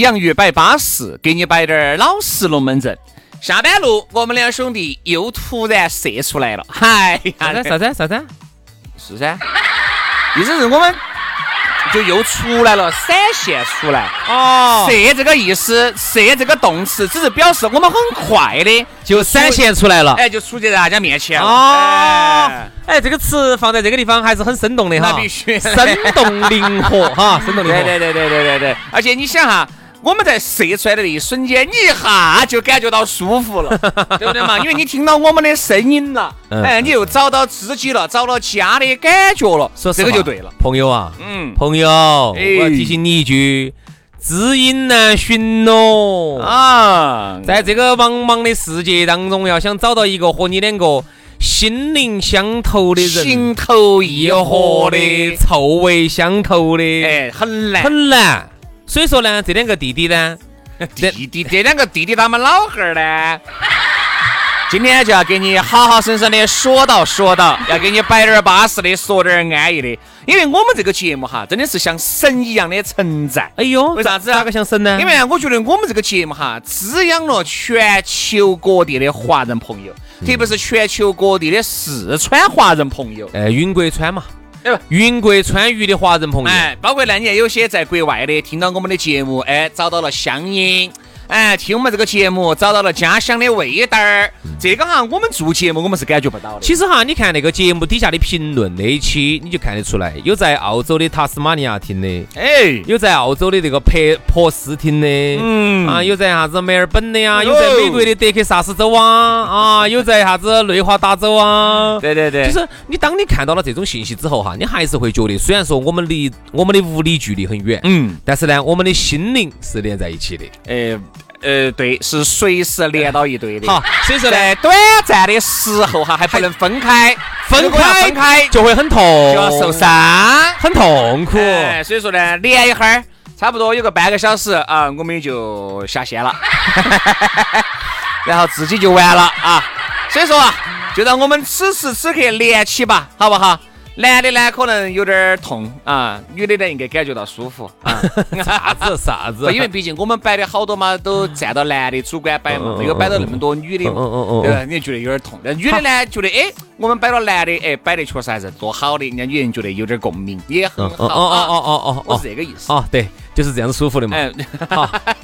洋芋摆巴适，给你摆点儿老实龙门阵。下班路，我们两兄弟又突然射出来了。嗨啥子啥子啥子？是噻，意思是我们就又出来了，闪现出来。哦，射这个意思，射这个动词，只是表示我们很快的就闪现出来了。哎，就出现在大家面前了。哦哎，哎，这个词放在这个地方还是很生动的哈，那必须生动灵活哈，生动灵活。对对对对对对对，而且你想哈。我们在射出来的那一瞬间，你一下就感觉到舒服了，对不对嘛？因为你听到我们的声音了，嗯哎，你又找到知己了，找到家的感觉了，说这个就对了。朋友啊，嗯朋友，我要提醒你一句，知音难寻咯。啊，在这个茫茫的世界当中，要想找到一个和你两个心灵相投的人，情投意意合的，臭味相投的，哎，很难。很难。所以说呢，这两个弟弟呢，弟弟这两个弟弟他们老汉儿呢，今天就要给你好好生生的说道说道，要给你摆点儿巴适的，说点儿安逸的。因为我们这个节目哈，真的是像神一样的存在。哎呦，为啥子哪个像神呢？因为啊我觉得我们这个节目哈，滋养了全球各地的华人朋友，特别是全球各地的四川华人朋友。呃，云贵川嘛？云贵川渝的华人朋友，哎，包括那年有些在国外的听到我们的节目，哎，找到了乡音，哎，听我们这个节目找到了家乡的味道儿。这个哈，我们做节目我们是感觉不到的。其实哈，你看那个节目底下的评论那一期，你就看得出来，有在澳洲的塔斯马尼亚听的，哎，有在澳洲的这个珀珀斯听的，嗯啊，有在啥子墨尔本的呀，哎呦有在美国的德克萨斯州啊，啊，有在啥子内华达州啊。对对对，就是你当你看到了这种信息之后哈，你还是会觉得，虽然说我们离我们的物理距离很远，嗯，但是呢，我们的心灵是连在一起的。呃呃，对，是随时连到一堆的。好，所以说呢，在短暂的时候哈，还不能分开，分开分开就会很痛，就要受伤。很痛苦。哎，所以说呢，连一会儿，差不多有个半个小时啊，我们也就下线了，然后自己就完了啊。所以说啊，就让我们此时此刻连起吧，好不好？男的呢可能有点儿痛啊，女的呢应该感觉到舒服啊。啥子啥子？因为毕竟我们摆的好多嘛，都站到男的主观摆嘛，没有摆到那么多女的嘛，对吧？你就觉得有点痛。但女的呢，觉得哎，我们摆了男的，哎，摆的确实还是多好的，人家女人觉得有点共鸣，也很好哦哦哦啊。哦哦哦我是这个意思。哦，对，就是这样子舒服的嘛。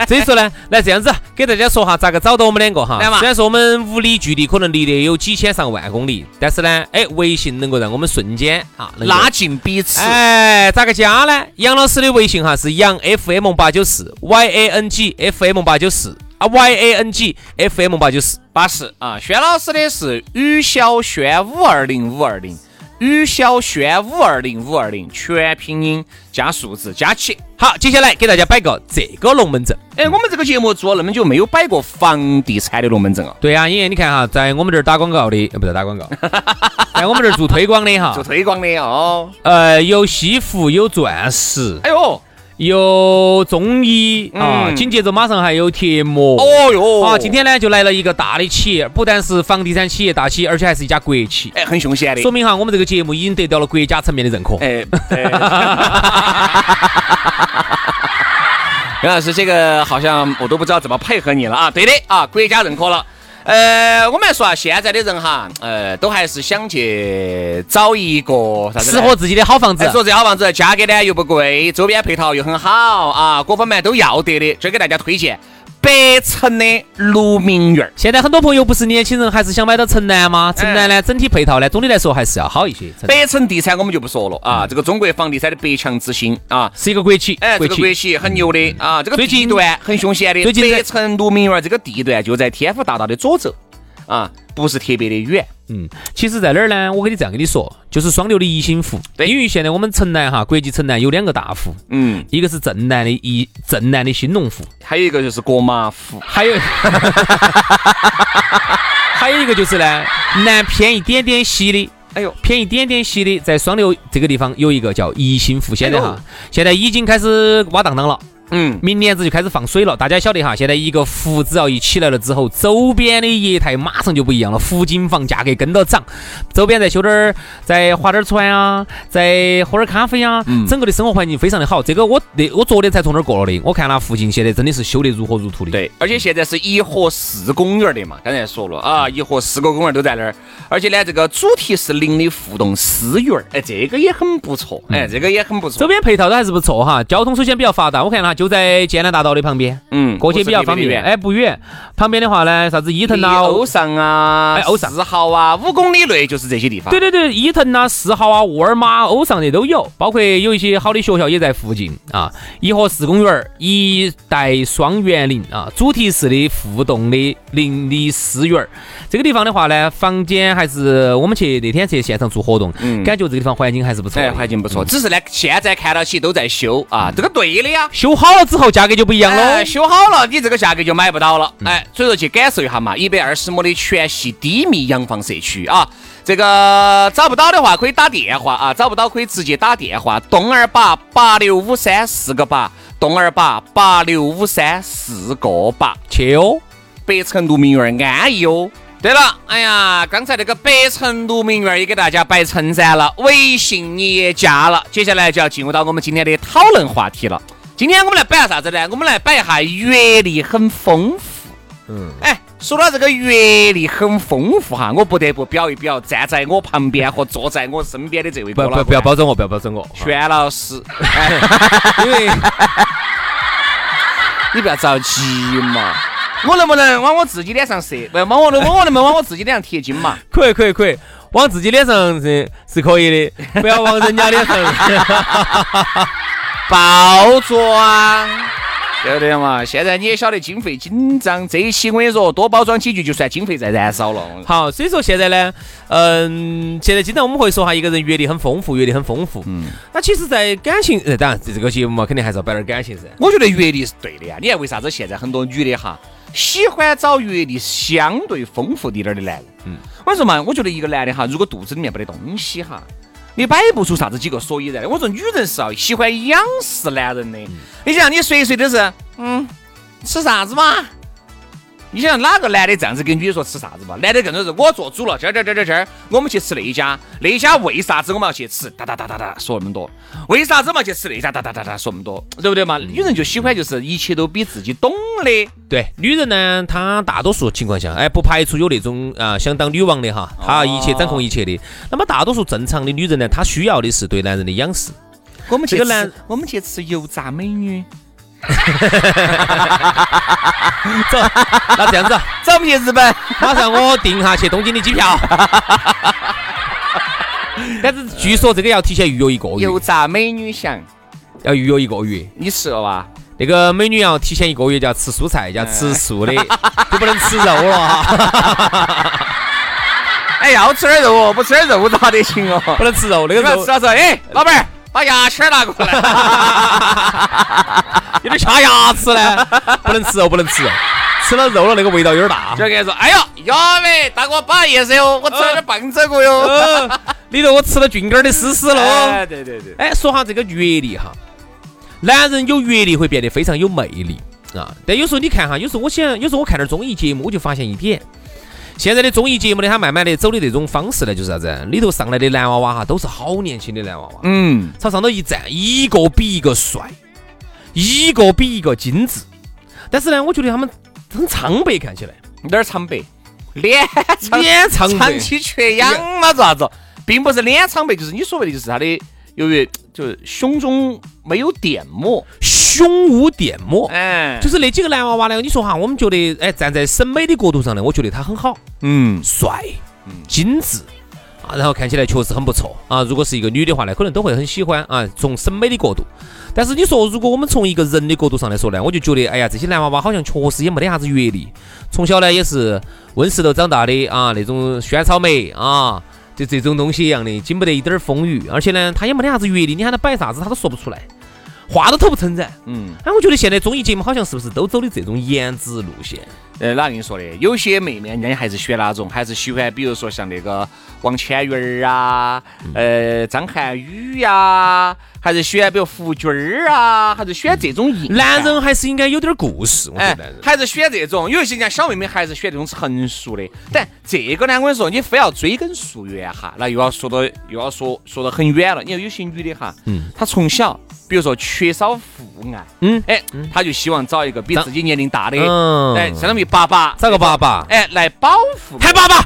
所以说呢，来这样子给大家说哈，咋个找到我们两个哈虽然说我们物理距离可能离得有几千上万公里，但是呢，哎，微信能够让我们瞬间啊拉近彼此。哎，咋个加呢？杨老师的微信哈是杨 FM 八九四 Y A N G F M 八九四啊 Y A N G F M 八九四。八十啊！轩老师的是雨小轩五二零五二零，雨小轩五二零五二零，全拼音加数字加起。好，接下来给大家摆个这个龙门阵。哎，我们这个节目做了那么久，没有摆过房地产的龙门阵啊，对啊，因为你看哈，在我们这儿打广告的，呃，不是打广告，在我们这儿做推广的哈做，推广的哦。呃，有西湖，有钻石，哎呦，有中医啊，嗯紧接着马上还有贴膜。哦哟，啊，今天呢就来了一个大的企业，不但是房地产企业大企业，而且还是一家国企，哎很凶险的，说明哈我们这个节目已经得到了国家层面的认可。哎，杨老师，这个好像我都不知道怎么配合你了啊。对的啊，国家认可了。呃，我们来说啊，现在的人哈，呃，都还是想去找一个啥子？适合自己的好房子哎。说这好房子，价格呢又不贵，周边配套又很好啊，各方面都要得的。这儿给大家推荐北城的鹿鸣园儿。现在很多朋友不是年轻人，还是想买到城南吗？城南呢，整体配套呢，总的来说还是要好一些。北城地产我们就不说了啊，这个中国房地产的百强之星啊，是一个国企，哎，这个国企很牛的啊，这个最近地段很凶险的。最近在北城鹿鸣园这个地段就在天府大道的左侧啊，不是特别的远。嗯，其实在哪儿呢？我跟你这样跟你说，就是双流的宜兴湖。对因为现在我们城南哈，国际城南有两个大湖，嗯，一个是镇南的宜镇南的兴隆湖，还有一个就是国马湖。还有 还有一个就是呢，南偏一点点西的。哎呦，偏一点点西的，在双流这个地方有一个叫宜兴湖，现在哈哎，现在已经开始挖荡荡了。嗯，明年子就开始放水了，大家晓得哈，现在一个湖只要一起来了之后，周边的业态马上就不一样了，湖景房价格跟着涨，周边再修点儿，再划点儿船啊，再喝点儿咖啡啊，整个的生活环境非常的好。这个我那我昨天才从那儿过了的，我看那附近现在真的是修得如火如荼的。对，而且现在是一河四公园的嘛，刚才说了啊，一河四个公园都在那儿，而且呢，这个主题是零的互动私园儿，哎，这个也很不错，哎，这个也很不错周。边配套都还是不错哈，交通首先比较发达，我看哈就在建南大道的旁边，嗯过去比较方便。哎，不远，旁边的话呢，啥子伊藤啊，欧尚啊，哎欧尚四号啊，五公里内就是这些地方。对对对，伊藤啊、四号啊、沃尔玛、欧尚的都有，包括有一些好的学校也在附近啊。颐和四公园儿一带双园林啊，主题式的互动的邻里私园儿。这个地方的话呢，房间还是我们去那天去现场做活动，感觉这个地方环境还是不错哎，环境不错，只是呢，现在看到起都在修啊，这个对的呀。修好了之后，价格就不一样了。哎，修好了，你这个价格就买不到了。哎，所以说去感受一下嘛，一百二十亩的全系低密洋房社区啊。这个找不到的话可以打电话啊，找不到可以直接打电话，东二八八六五三四个八，东二八八六五三四个八，去哦。北城鹿鸣园安逸哦。对了，哎呀，刚才那个北城鹿鸣园也给大家摆称赞了，微信你也加了，接下来就要进入到我们今天的讨论话题了。今天我们来摆下啥子呢？我们来摆一下阅历很丰富。嗯，哎，说到这个阅历很丰富哈，我不得不表一表站在我旁边和坐在我身边的这位不不不要包装我，不要包装我。轩老师，因为 你不要着急嘛。我能不能往我自己脸上射？不，往我能，我能不能往我自己脸上贴金嘛？可以可以可以，往自己脸上是是可以的，不要往人家脸上。包装，对不对嘛？现在你也晓得经费紧张，这一期我跟你说，多包装几句就算经费在燃烧了。好，所以说现在呢，嗯，现在经常我们会说哈，一个人阅历很丰富，阅历很丰富。嗯，那其实，在感情，呃，当然这个节目嘛，肯定还是要摆点感情噻。我觉得阅历是对的呀。你看为啥子现在很多女的哈喜欢找阅历相对丰富一点儿的男人？嗯，我跟你说嘛，我觉得一个男的哈，如果肚子里面没得东西哈。你摆不出啥子几个所以然的。我说女人是要喜欢仰视男人的。你想，你随随都是，嗯，吃啥子嘛？你想哪个男的这样子跟女的说吃啥子嘛？男的更多是我做主了，这儿这儿这儿这儿，我们去吃那一家，那一家为啥子我们要去吃？哒哒哒哒哒，说那么多，为啥子嘛去吃那一家？哒哒哒哒，说那么多，对不对嘛？女人就喜欢就是一切都比自己懂的。对，女人呢，她大多数情况下，哎，不排除有那种啊想当女王的哈，她一切掌控一切的。那么大多数正常的女人呢，她需要的是对男人的仰视。我们去吃这个男，我们去吃油炸美女，走，那这样子，走，我们去日本。马上我订哈去东京的机票。但是据说这个要提前预约一个月油，炸美女香，要预约一个月。你吃了吧？那个美女要提前一个月就要吃蔬菜，要吃素的，就不能吃肉了哈，哎，要吃点肉哦，不吃点肉咋得行哦？不能吃肉。那个肉吃了说，哎，老板儿，把牙签儿拿过来。有点掐牙齿呢，不能吃肉，不能吃肉。吃了肉了，那个味道有点大。就跟你说，哎呀，要没大哥不好意思哟，我吃了点棒子过哟。嗯，里头我吃了菌根儿的丝丝哎，了。对对对，哎，说下这个阅历哈，男人有阅历会变得非常有魅力啊。但有时候你看哈，有时候我想，有时候我看点综艺节目，我就发现一点，现在的综艺节目呢，它慢慢的走的这种方式呢，就是啥子？里头上来的男娃娃哈，都是好年轻的男娃娃，嗯，朝上头一站，一个比一个帅，一个比一个精致。但是呢，我觉得他们很苍白，看起来。有点苍白。脸长脸长白长期缺氧嘛，咋子？并不是脸苍白，就是你所谓的就是他的由于就是胸中没有点墨，胸无点墨。哎，就是那几个男娃娃呢，你说哈，我们觉得，哎，站在审美的角度上呢，我觉得他很好，嗯，帅，精致。啊，然后看起来确实很不错。啊。如果是一个女的话呢，可能都会很喜欢啊，从审美的角度。但是你说，如果我们从一个人的角度上来说呢，我就觉得，哎呀，这些男娃娃好像确实也没得啥子阅历，从小呢也是温室头长大的啊，那种萱草莓啊，就这种东西一样的，经不得一点风雨，而且呢，他也没得啥子阅历，你喊他摆啥子，他都说不出来，话都头不称噻。嗯，哎，我觉得现在综艺节目好像是不是都走的这种颜值路线？呃，哪跟你说的？有些妹妹人家还是选那种，还是喜欢，比如说像那个王千源儿啊，呃，张涵予呀，还是喜欢比如胡军儿啊，还是选这种硬男人还是应该有点故事，我觉哎得男人。，还是选这种，有一些人家小妹妹还是选这种成熟的。但这个呢，我跟你说，你非要追根溯源哈，那又要说到又要说说到很远了。你看有些女的哈，嗯，她从小比如说缺少父爱，嗯。哎，他就希望找一个比自己年龄大的，嗯。哎，相当于爸爸，找个爸爸，哎，来保护。喊 爸爸，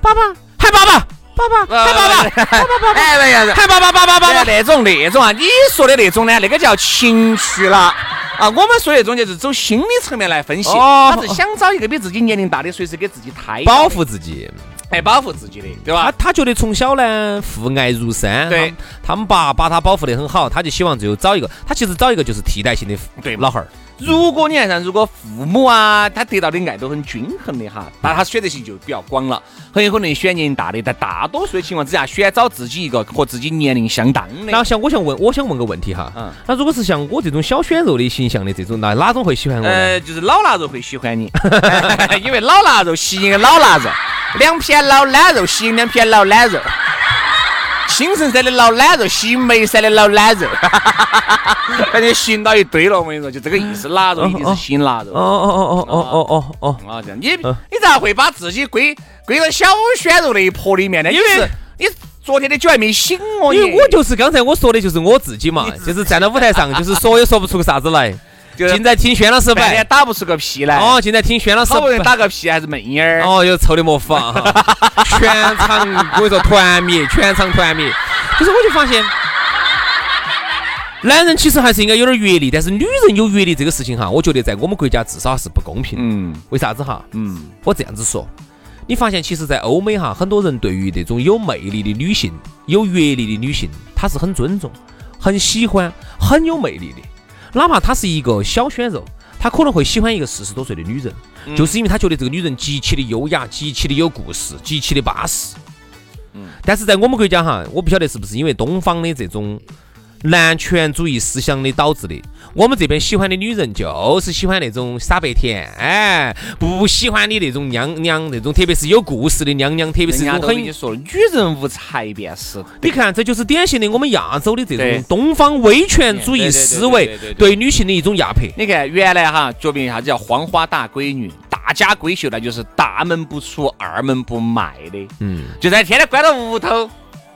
爸爸，喊爸爸，爸爸，喊爸爸，喊爸爸，喊爸爸，爸爸，爸爸。那种那种啊，你说的那种呢，那个叫情绪了。啊，我们说那种就是走心理层面来分析，哦他是想找一个比自己年龄大的，随时给自己胎保护自己，哎，保护自己的，对吧？他他觉得从小呢父爱如山，对。他们，他们爸把他保护得很好，他就希望最后找一个，他其实找一个就是替代性的对。老汉儿，如果你看像如果父母啊，他得到的爱都很均衡的哈，那他选择性就比较广了，很有可能选年龄大的，在大多数的情况之下，选找自己一个和自己年龄相当的。那像我想问，我想问个问题哈，嗯。那如果是像我这种小鲜肉的形象的这种，那哪种会喜欢我呢？呃，就是老腊肉会喜欢你，因为老腊肉吸引老腊肉，两片老腊肉吸引两片老腊肉，青城山的老懒肉吸引眉山的老懒肉，感觉吸引到一堆了。我跟你说，就这个意思，腊肉一定是新腊肉。哦哦哦哦哦哦哦哦，啊，这样你你咋会把自己归归到小鲜肉那一坡里面呢？因为你昨天的酒还没醒哦，因为我就是刚才我说的就是我自己嘛，就是站到舞台上，就是说也说不出个啥子来，就是尽在听轩老师半天摆，打不出个屁来。哦，尽在听轩老师好不容易。打个屁还是闷烟儿。哦，又臭的没法哈，全场我跟你说团灭，全场团灭。就是我就发现，男人其实还是应该有点阅历，但是女人有阅历这个事情哈，我觉得在我们国家至少是不公平。嗯为啥子哈？嗯，我这样子说，你发现其实，在欧美哈，很多人对于这种有魅力的女性、有阅历的女性，她是很尊重、很喜欢、很有魅力的。哪怕她是一个小鲜肉，他可能会喜欢一个四十多岁的女人，就是因为他觉得这个女人极其的优雅、极其的有故事、极其的巴适。嗯但是在我们国家哈，我不晓得是不是因为东方的这种男权主义思想的导致的，我们这边喜欢的女人就是喜欢那种傻白甜，哎，不喜欢你那种娘娘那种，特别是有故事的娘娘，特别是那种很。都跟你说，女人无才便是你看，这就是典型的我们亚洲的这种东方威权主义思维对女性的一种压迫。你看，原来哈，决定啥子叫黄花大闺女、大家闺秀，那就是大门不出、二门不迈的，嗯，就在天天关到屋头，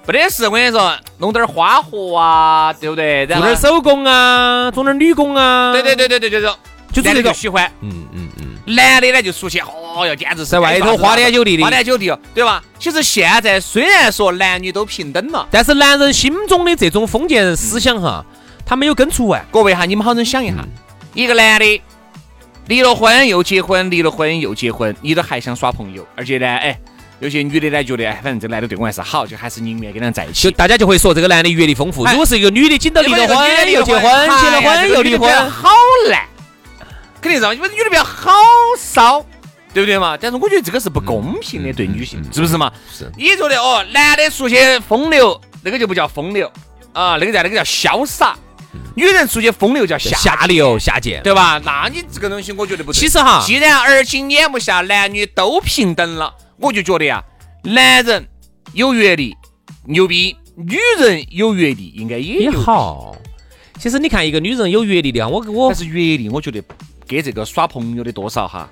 没得事。我跟你说，弄点花活啊，对不对？然后做点，手工啊，做点女工啊。对对对对对，这种男的就是这种喜欢，嗯嗯嗯，男的呢就出去，哦哟，简直是在外头花天酒地的花天酒地哦，对吧？其实现在虽然说男女都平等了，但是男人心中的这种封建思想哈，他没有根除完。各位哈，你们好生想一下，一个男的离了婚又结婚，离了婚又结婚，你都还想耍朋友，而且呢，哎，有些女的呢觉得，哎，反正这男的对我还是好，就还是宁愿跟他在一起就起。大家就会说这个男的阅历丰富。哎如果是一个女的，紧到离了婚又结婚，结了婚又离婚，好难，肯定是因为女的比较好骚，对不对嘛？但是我觉得这个是不公平的，对女性，是不是嘛？是你觉得哦，男的出去风流，那个就不叫风流啊，那个叫那个叫潇洒；女人出去风流叫下下流下贱。对吧？那你这个东西我觉得不对。其实哈既然而今眼目下男女都平等了，我就觉得呀，男人有阅历牛逼，女人有阅历应该也。好。其实你看一个女人有阅历的啊，我我但是阅历，我觉得跟这个耍朋友的多少哈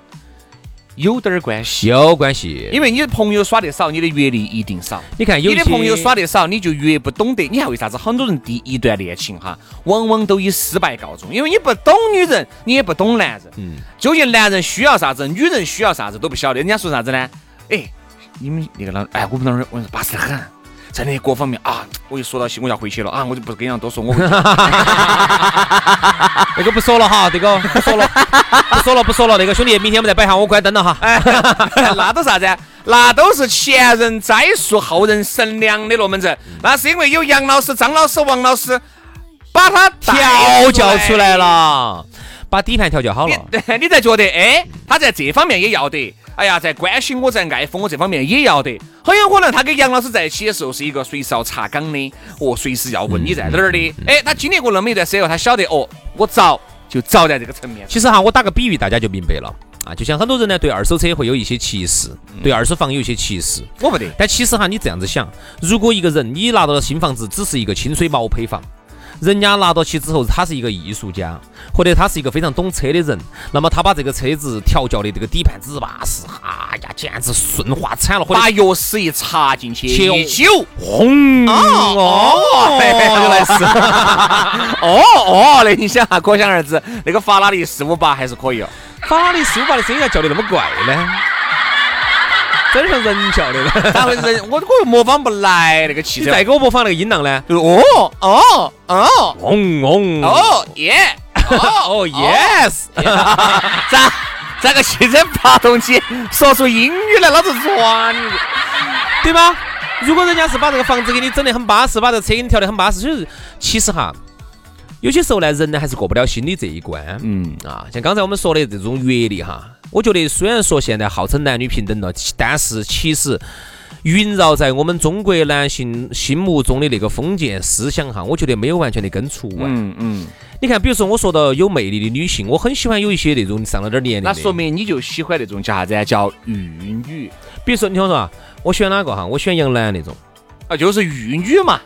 有点儿关系。有关系。因为你的朋友耍得少，你的阅历一定少。你看，有你的朋友耍得少，你就越不懂得。你看为啥子很多人第一段恋情哈，往往都以失败告终？因为你不懂女人，你也不懂男人。嗯。究竟男人需要啥子，女人需要啥子都不晓得。人家说啥子呢？哎，你们那个老，哎，我们老儿，我说巴适得很。真的，各方面啊，我一说到起我要回去了啊，我就不跟你多说，我那 个不说了哈，这个不说了，不说了，不说了，那个兄弟，明天我们再摆哈，我关灯了哈。哎 那都啥子？那都是前人栽树，后人乘凉的龙门阵。那是因为有杨老师、张老师、王老师把他调教出来了，把底盘调教好了，你才觉得哎，他在这方面也要得。哎呀，在关心我，在爱护我这方面也要得。很有可能他跟杨老师在一起的时候是一个随时要查岗的，哦，随时要问你在哪儿的。哎，他经历过那么一段时候，他晓得哦，我早就早在这个层面。其实哈，我打个比喻，大家就明白了啊。就像很多人呢，对二手车会有一些歧视，对二手房有一些歧视。我不得。但其实哈，你这样子想，如果一个人你拿到了新房子，只是一个清水毛坯房。人家拿到起之后，他是一个艺术家，或者他是一个非常懂车的人，那么他把这个车子调教的这个底盘子巴适，哎呀，简直顺滑惨了。把钥匙一插进去，一揪，轰！哦，原来是，哦哦，那你想啊，可想而知，那个法拉利四五八还是可以哦。法拉利四五八的声音要叫的那么怪呢？真像人叫的了，咋回事？我我又模仿不来那个气质。再给我模仿那个音浪呢？就是哦哦哦，嗡嗡哦耶哦 yes，咋咋个汽车发动机说出英语来，老子抓你，对吧？如果人家是把这个房子给你整得很巴适，把这个车给你调得很巴适，就是其实哈。有些时候呢，人呢还是过不了心理这一关。嗯啊，像刚才我们说的这种阅历哈，我觉得虽然说现在号称男女平等了，但是其实萦绕在我们中国男性心目中的那个封建思想哈，我觉得没有完全的根除完。嗯嗯。你看，比如说我说到有魅力的女性，我很喜欢有一些那种上了点年龄那说明你就喜欢那种叫啥子？叫玉女。比如说，你听我说啊，我喜欢哪个哈？我喜欢杨澜那种啊，就是玉女嘛。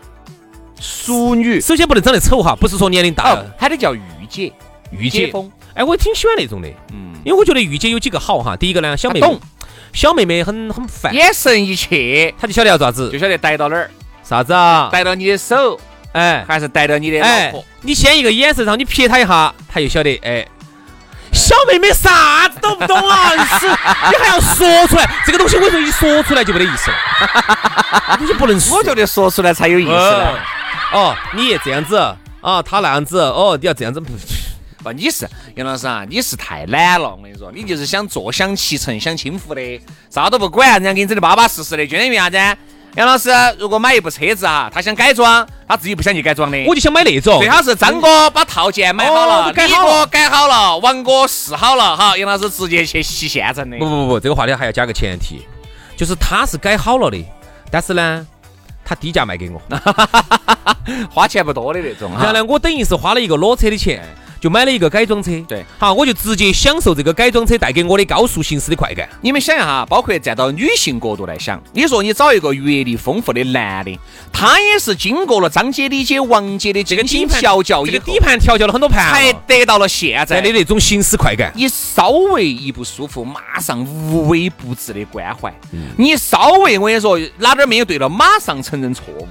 淑女，首先不能长得丑哈，不是说年龄大，还得叫御姐，御姐风。哎，我挺喜欢那种的，嗯，因为我觉得御姐有几个好哈。第一个呢，小妹妹，小妹妹很很烦，眼神一切，她就晓得要咋子，就晓得逮到哪儿，啥子啊？逮到你的手，哎，还是逮到你的老婆？你先一个眼神，然后你瞥她一下，她就晓得，哎，小妹妹啥子都不懂啊，是，你还要说出来，这个东西我说一说出来就没得意思了，东西不能说，我觉得说出来才有意思呢。哦，你这样子。啊？他那样子。哦，你要这样子不？你是杨老师啊？你是太懒了，我跟你说，你就是想坐享其成、享清福的，啥都不管，人家给你整的巴巴适适的，就等于啥子？杨老师如果买一部车子啊，他想改装，他自己不想去改装的，我就想买那种。最好是张哥把套件买好了，李哥改好了，王哥试好了，好，杨老师直接去去现成的。不不不，这个话题还要加个前提，就是他是改好了的，但是呢。他低价卖给我，花钱不多的那种。然后呢，我等于是花了一个裸车的钱。就买了一个改装车，对，好，我就直接享受这个改装车带给我的高速行驶的快感。你们想一下，包括站到女性角度来想，你说你找一个阅历丰富的男的，他也是经过了张姐、李姐、王姐的这个底盘调教，这个底盘调教了很多盘，才得到了现在的那种行驶快感。你稍微一不舒服，马上无微不至的关怀；你稍微我跟你说哪点没有对了，马上承认错误。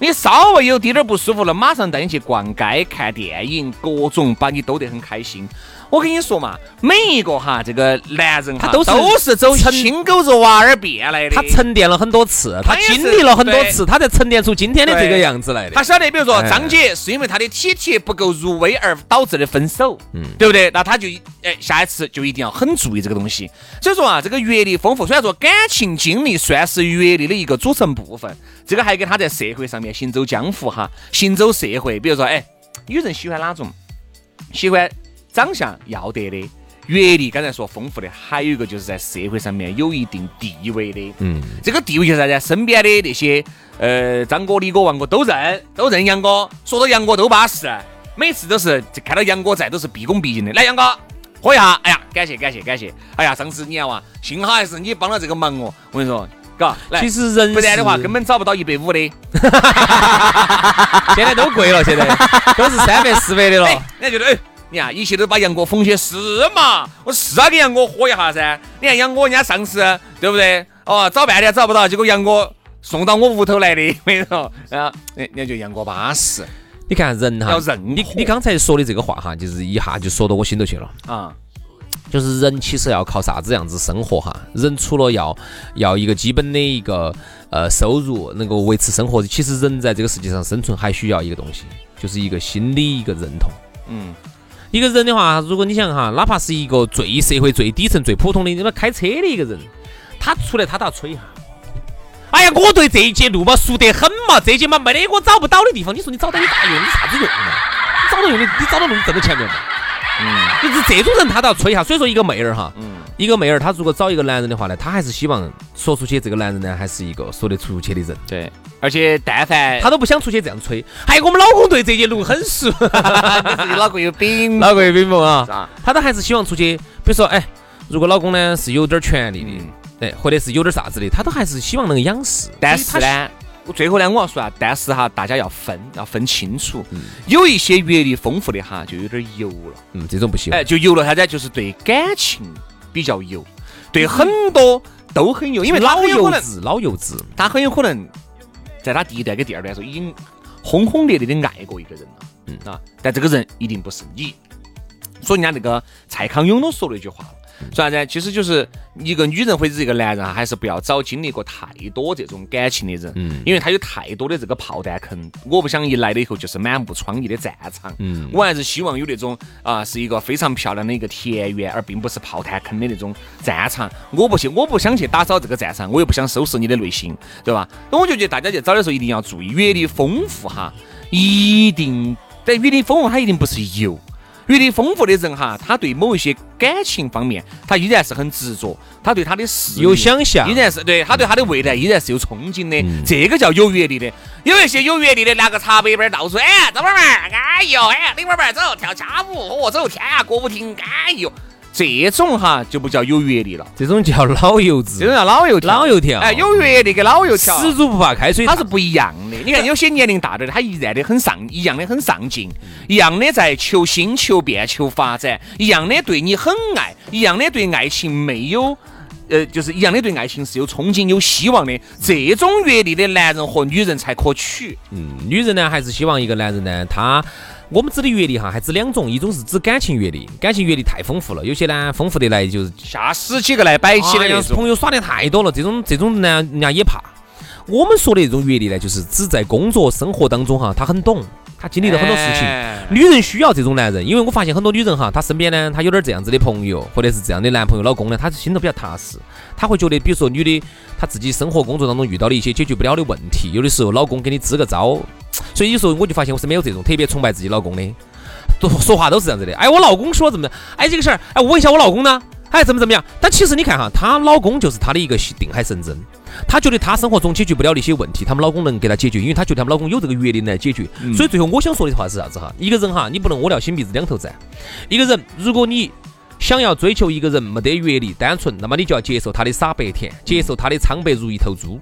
你稍微有滴点儿不舒服了，马上带你去逛街、看电影，各种把你逗得很开心。我跟你说嘛，每一个哈，这个男人他都是都是走亲狗子娃儿变来的。他沉淀了很多次，他经历了很多次，他才沉淀出今天的这个样子来的。他晓得，比如说张姐是因为他的体贴不够入微而导致的分手，嗯，对不对？那他就哎，下一次就一定要很注意这个东西。所以说啊，这个阅历丰富，虽然说感情经历算是阅历的一个组成部分，这个还跟他在社会上面行走江湖哈，行走社会。比如说，哎，女人喜欢哪种？喜欢。长相要得的，阅历刚才说丰富的，还有一个就是在社会上面有一定地位的。嗯，这个地位就是啥子？身边的那些呃张哥、李哥、王哥都认，都认杨哥，说到杨哥都巴适，每次都是看到杨哥在都是毕恭毕敬的。来，杨哥喝一下。哎呀，感谢感谢感谢。哎呀，上次你看哇，幸好还是你帮了这个忙哦。我跟你说，嘎，其实人不然的话根本找不到一百五的。现在都贵了，现在都是三百四百的了。人家觉得哎。你看一切都把杨哥奉献，是嘛？我是要给杨哥喝一下噻。你看杨哥人家上次对不对？哦，找半天找不到，结果杨哥送到我屋头来的，我跟你说，啊，人家就杨哥巴适你看人哈要，认你你刚才说的这个话哈，就是一下就说到我心头去了。啊，就是人其实要靠啥子样子生活哈？人除了要要一个基本的一个呃收入，能够维持生活，其实人在这个世界上生存还需要一个东西，就是一个心理一个认同。嗯，一个人的话，如果你想哈，哪怕是一个最社会最底层、最普通的，你们开车的一个人，他出来他都要吹一下。哎呀，我对这一节路嘛熟得很嘛，这节嘛没得我找不到的地方。你说你找到有啥用？你啥子用嘛？你找到用的，你找到路你挣到钱没有嘛？嗯，就是这种人他都要吹一下。所以说，一个妹儿哈，嗯一个妹儿她如果找一个男人的话呢，她还是希望说出去这个男人呢，还是一个说得出去的人。对，而且但凡她都不想出去这样吹。还有，我们老公对这些路很熟，你老公有饼，老公有冰啊是。吧？他都还是希望出去，比如说，哎，如果老公呢是有点权利的，嗯哎，或者是有点啥子的，他都还是希望能仰视。但是呢，我最后呢，我要说啊，但是哈，大家要分，要分清楚，有一些阅历丰富的哈，就有点油了，嗯，这种不行。哎，就油了啥子？就是对感情比较油，对很多都很油，因为老很有可能，幼稚，老油子。他很有可能在他第一段跟第二段的时候已经轰轰烈烈的爱过一个人了，嗯啊，但这个人一定不是你。所以人家那个蔡康永都说了一句话了，说啥子？其实就是一个女人或者是一个男人啊，还是不要找经历过太多这种感情的人，嗯因为他有太多的这个炮弹坑。我不想一来了以后就是满目疮痍的战场，嗯我还是希望有那种啊，是一个非常漂亮的一个田园，而并不是炮弹坑的那种战场。我不去，我不想去打扫这个战场，我又不想收拾你的内心，对吧？那我就觉得大家去找的时候一定要注意阅历丰富哈，一定但阅历丰富，它一定不是油。阅历丰富的人哈，他对某一些感情方面，他依然是很执着，他对他的事有想象。依然是对他对他的未来依然是有憧憬的，这个叫有阅历的。有一些有阅历的，拿个茶杯杯儿到处，哎，张老板儿，哎呦，哎，李老板儿走跳家舞，哦，走天涯歌舞厅，哎呦，这种哈就不叫有阅历了，这种叫老油子，这种叫老油条，老油条哎，有阅历跟老油条死猪不怕开水烫。它是不一样的。你看，有些年龄大点的，他依然的很上，一样的很上进，一样的在求新、求变、求发展，一样的对你很爱，一样的对爱情没有。呃，就是一样的对爱情是有憧憬、有希望的，这种阅历的男人和女人才可取。嗯，女人呢还是希望一个男人呢，他我们指的阅历哈，还指两种，一种是指感情阅历，感情阅历太丰富了，有些呢丰富的来就是下十几个来摆起的哎呀那种，朋友耍的太多了，这种这种呢人家也怕。我们说的这种阅历呢，就是指在工作生活当中哈，他很懂，他经历了很多事情。哎女人需要这种男人，因为我发现很多女人哈，她身边呢，她有点这样子的朋友，或者是这样的男朋友、老公呢，她心头比较踏实。她会觉得，比如说女的，她自己生活工作当中遇到的一些解决不了的问题，有的时候老公给你支个招，所以有时候我就发现我身边有这种特别崇拜自己老公的，都说话都是这样子的。哎，我老公说怎么样？哎，这个事儿，哎，我问一下我老公呢？哎，怎么怎么样？但其实你看哈，她老公就是她的一个定海神针。她觉得她生活中解决不了的一些问题，他们老公能给她解决，因为她觉得他们老公有这个阅历来解决。所以最后我想说的话是啥子哈？一个人哈，你不能屙尿擤鼻子两头站。一个人，如果你想要追求一个人没得阅历、单纯，那么你就要接受他的傻白甜，接受他的苍白如一头猪。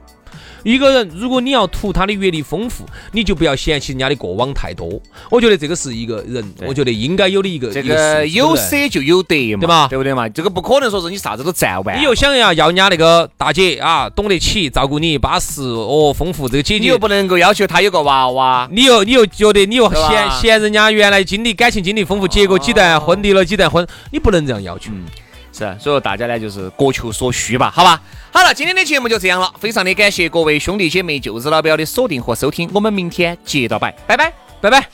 一个人，如果你要图他的阅历丰富，你就不要嫌弃人家的过往太多。我觉得这个是一个人，我觉得应该有的一个这个个有舍就有得嘛，对吧对不对嘛？这个不可能说是你啥子都占完，你又想要要人家那个大姐啊，懂得起，照顾你，巴适哦，丰富这个姐姐。你又不能够要求她有个娃娃，你又你又觉得你又嫌嫌人家原来经历感情经历丰富，结过几段婚，离了几段婚，你不能这样要求。是，所以说大家呢就是各求所需吧，好吧？好了，今天的节目就这样了，非常的感谢各位兄弟姐妹、舅子老表的锁定和收听，我们明天接着摆，拜拜。拜拜。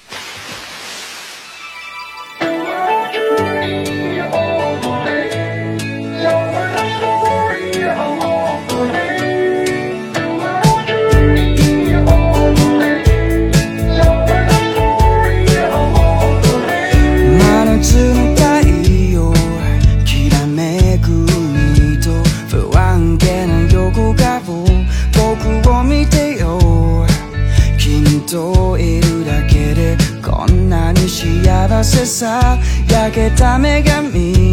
さ焼けた女神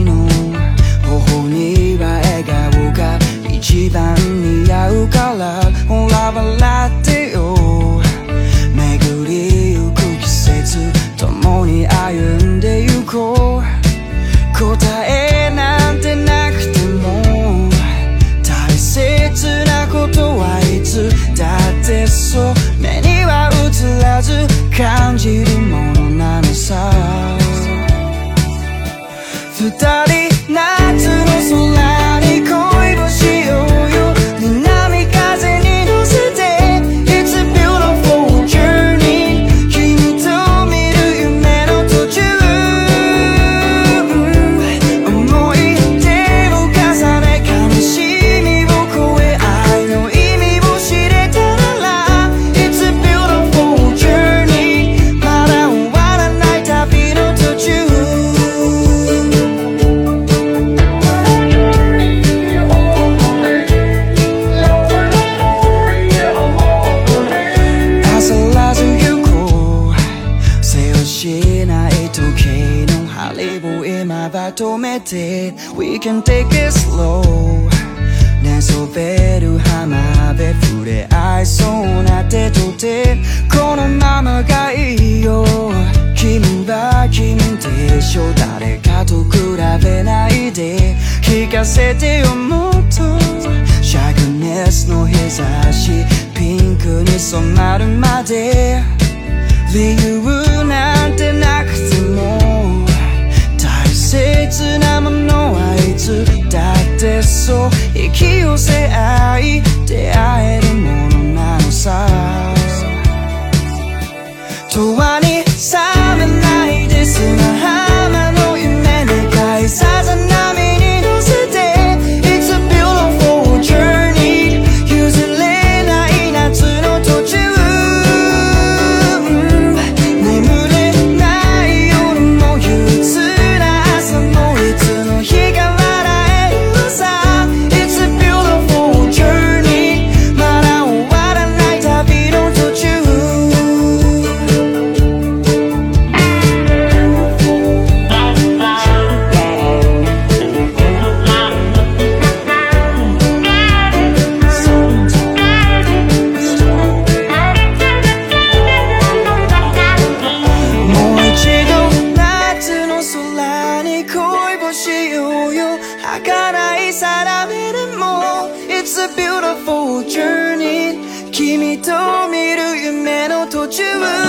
止めて。We can take it slow. 寝そべる浜辺触れ合いそうな手と手。このままがいいよ。君は君でしょ誰かと比べないで。聞かせてよもっと。シャクネスの日差しピンクに染まるまで。理由なんてなくても。切なものはいつだってそう。引き寄せ合い出会えるものなのさ。永遠にjourney 君と見る夢の途中